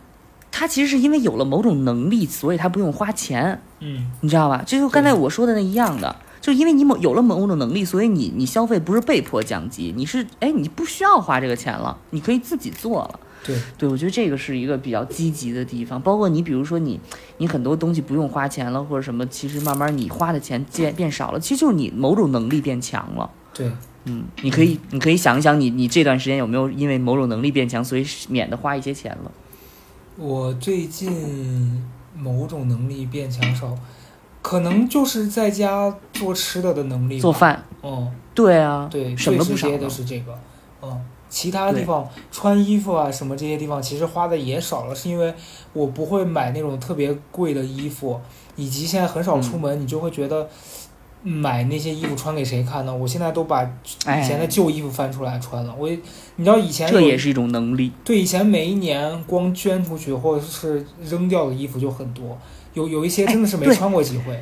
他其实是因为有了某种能力，所以他不用花钱，
嗯
你知道吧？这就跟刚才我说的那一样的，就因为你某有了某种能力，所以你你消费不是被迫降级，你是哎，你不需要花这个钱了，你可以自己做了。
对，
对，我觉得这个是一个比较积极的地方。包括你，比如说你，你很多东西不用花钱了，或者什么，其实慢慢你花的钱变变少了，其实就是你某种能力变强了。
对，
嗯，你可以，你可以想一想你，你这段时间有没有因为某种能力变强，所以免得花一些钱了？
我最近某种能力变强少，可能就是在家做吃的的能力。
做饭，
嗯，
对啊，
对，
什么不少呢？
是这个，嗯，其他地方穿衣服啊什么这些地方，其实花的也少了，是因为我不会买那种特别贵的衣服，以及现在很少出
嗯
门，你就会觉得买那些衣服穿给谁看呢？我现在都把以前的
哎，
旧衣服翻出来穿了。我你知道以前
这也是一种能力。
对以前每一年光捐出去或者是扔掉的衣服就很多，有有一些真的是没穿过几回。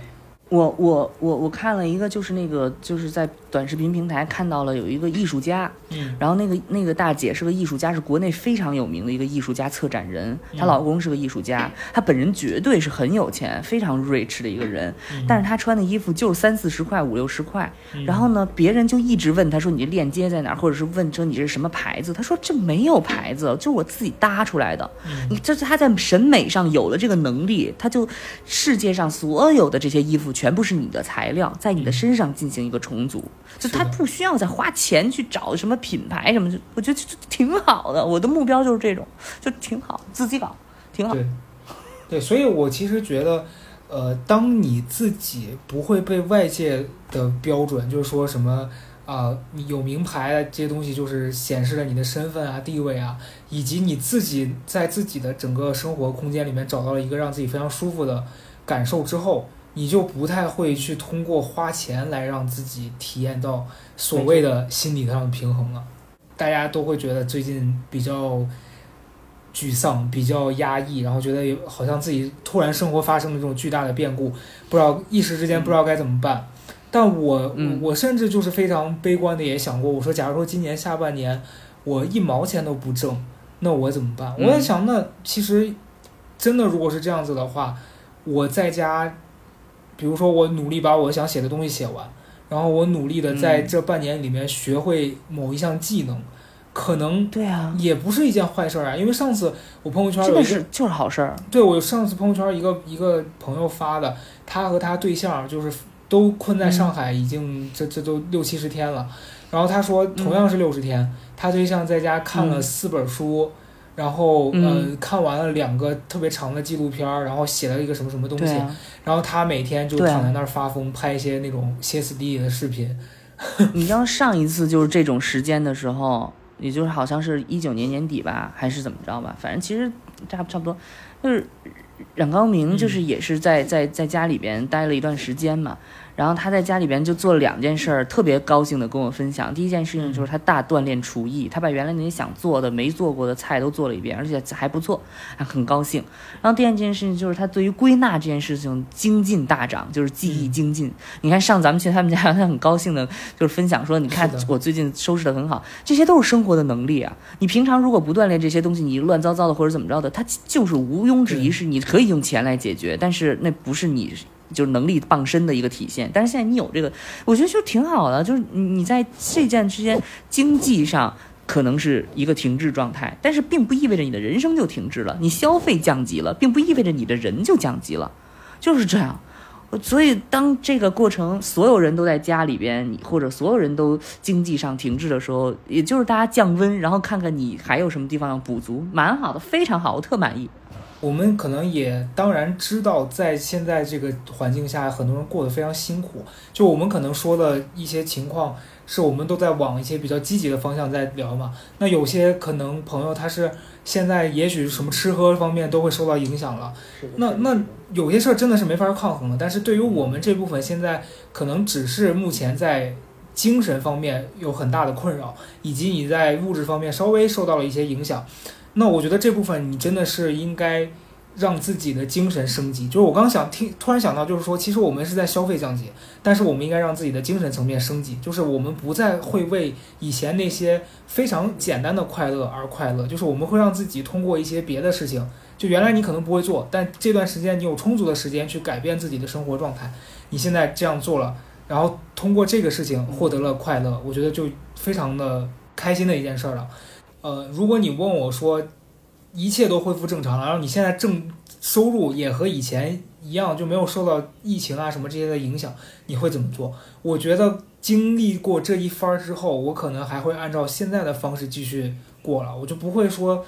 我我我我看了一个，就是那个就是在短视频平台看到了有一个艺术家，
嗯。
然后那个那个大姐是个艺术家，是国内非常有名的一个艺术家策展人，她
嗯
老公是个艺术家，她本人绝对是很有钱、非常 rich 的一个人，
嗯。
但是她穿的衣服就是三四十块、五六十块，
嗯。
然后呢，别人就一直问她说你这链接在哪儿，或者是问说你这是什么牌子，她说这没有牌子，就是我自己搭出来的。
嗯。
你这是她在审美上有了这个能力，她就世界上所有的这些衣服全部是你的材料，在你的身上进行一个重组，就
他
不需要再花钱去找什么品牌什么，就我觉得这这挺好的。我的目标就是这种，就挺好，自己搞挺好。
对，对，所以我其实觉得，呃，当你自己不会被外界的标准，就是说什么啊、你有名牌啊这些东西，就是显示了你的身份啊、地位啊，以及你自己在自己的整个生活空间里面找到了一个让自己非常舒服的感受之后，你就不太会去通过花钱来让自己体验到所谓的心理上的平衡了。大家都会觉得最近比较沮丧、比较压抑，然后觉得好像自己突然生活发生了这种巨大的变故，不知道一时之间不知道该怎么办。但我、
嗯
我甚至就是非常悲观的也想过，我说假如说今年下半年我一毛钱都不挣，那我怎么办？
嗯
我在想，那其实真的如果是这样子的话，我在家，比如说我努力把我想写的东西写完，然后我努力的在
嗯
这半年里面学会某一项技能，可能
对啊，
也不是一件坏事儿啊。因为上次我朋友圈
真
有一个，
的是就是好事儿。
对我上次朋友圈一个一个朋友发的，他和他对象就是都困在上海，已经这这都六七十天了。然后他说同样是六十天，他对象在家看了
嗯
四本书。然后，
嗯。
呃，看完了两个特别长的纪录片儿，然后写了一个什么什么东西，
啊，
然后他每天就躺在那儿发疯，拍一些那种歇斯底里的视频。
你知道上一次就是这种时间的时候，也就是好像是一九年年底吧，还是怎么着吧，反正其实差差不多，就是冉高明就是也是在在在家里边待了一段时间嘛，然后他在家里边就做了两件事儿，特别高兴的跟我分享。第一件事情就是他大锻炼厨艺，他把原来那些想做的没做过的菜都做了一遍，而且还不错，还很高兴。然后第二件事情就是他对于归纳这件事情精进大涨，就是技艺精进。你看上咱们去他们家，他很高兴的，就是分享说，你看我最近收拾的很好，这些都是生活的能力啊。你平常如果不锻炼这些东西，你乱糟糟的或者怎么着的，他就是毋庸置疑是你可以用钱来解决，但是那不是你就是能力傍身的一个体现。但是现在你有这个，我觉得就挺好的，就是你在这件之间经济上。可能是一个停滞状态，但是并不意味着你的人生就停滞了。你消费降级了，并不意味着你的人就降级了，就是这样。所以，当这个过程所有人都在家里边，或者所有人都经济上停滞的时候，也就是大家降温，然后看看你还有什么地方要补足，蛮好的，非常好，我特满意。
我们可能也当然知道，在现在这个环境下，很多人过得非常辛苦。就我们可能说的一些情况，是我们都在往一些比较积极的方向在聊嘛。那有些可能朋友他是现在也许什么吃喝方面都会受到影响了，那那有些事儿真的是没法抗衡的。但是对于我们这部分，现在可能只是目前在精神方面有很大的困扰，以及你在物质方面稍微受到了一些影响。那我觉得这部分你真的是应该让自己的精神升级。就是我刚想听，突然想到，就是说，其实我们是在消费降级，但是我们应该让自己的精神层面升级。就是我们不再会为以前那些非常简单的快乐而快乐，就是我们会让自己通过一些别的事情，就原来你可能不会做，但这段时间你有充足的时间去改变自己的生活状态。你现在这样做了，然后通过这个事情获得了快乐，我觉得就非常的开心的一件事儿了。呃，如果你问我说一切都恢复正常了，然后你现在正收入也和以前一样，就没有受到疫情啊什么这些的影响，你会怎么做？我觉得经历过这一番之后，我可能还会按照现在的方式继续过了，我就不会说，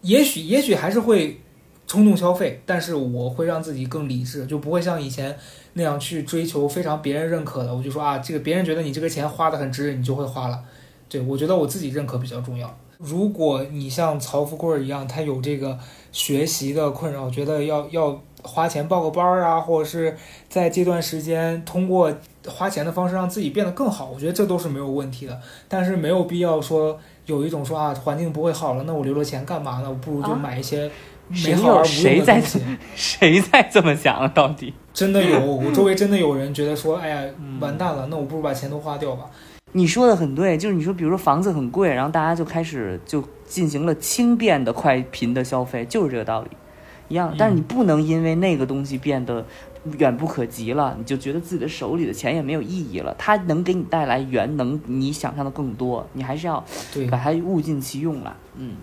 也许也许还是会冲动消费，但是我会让自己更理智，就不会像以前那样去追求非常别人认可的。我就说啊，这个别人觉得你这个钱花的很值，你就会花了。对我觉得我自己认可比较重要。如果你像曹富贵儿一样，他有这个学习的困扰，觉得要要花钱报个班儿啊，或者是在这段时间通过花钱的方式让自己变得更好，我觉得这都是没有问题的。但是没有必要说有一种说啊，环境不会好了，那我留了钱干嘛呢？我不如就
啊
买一些美好而无用的东西。
谁在这么想啊？到底？
真的有，我周围真的有人觉得说，哎呀，完蛋了，那我不如把钱都花掉吧。
你说的很对，就是你说，比如说房子很贵，然后大家就开始就进行了轻便的快频的消费，就是这个道理，一样。但是你不能因为那个东西变得远不可及了，你就觉得自己的手里的钱也没有意义了。它能给你带来远能你想象的更多，你还是要
对，
把它物尽其用了。嗯，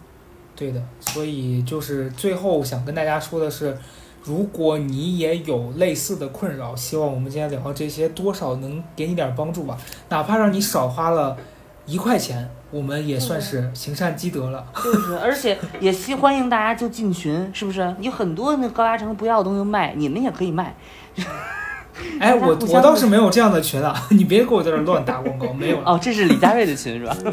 对的，所以就是最后想跟大家说的是，如果你也有类似的困扰，希望我们今天聊的这些多少能给你点帮助吧，哪怕让你少花了一块钱，我们也算是行善积德了。
就是，而且也希欢迎大家就进群，是不是？有很多那高压城不要的东西卖，你们也可以卖。
哎，我我倒是没有这样的群啊，你别给我在这乱打广告，没有。
哦，这是李佳瑞的群是吧？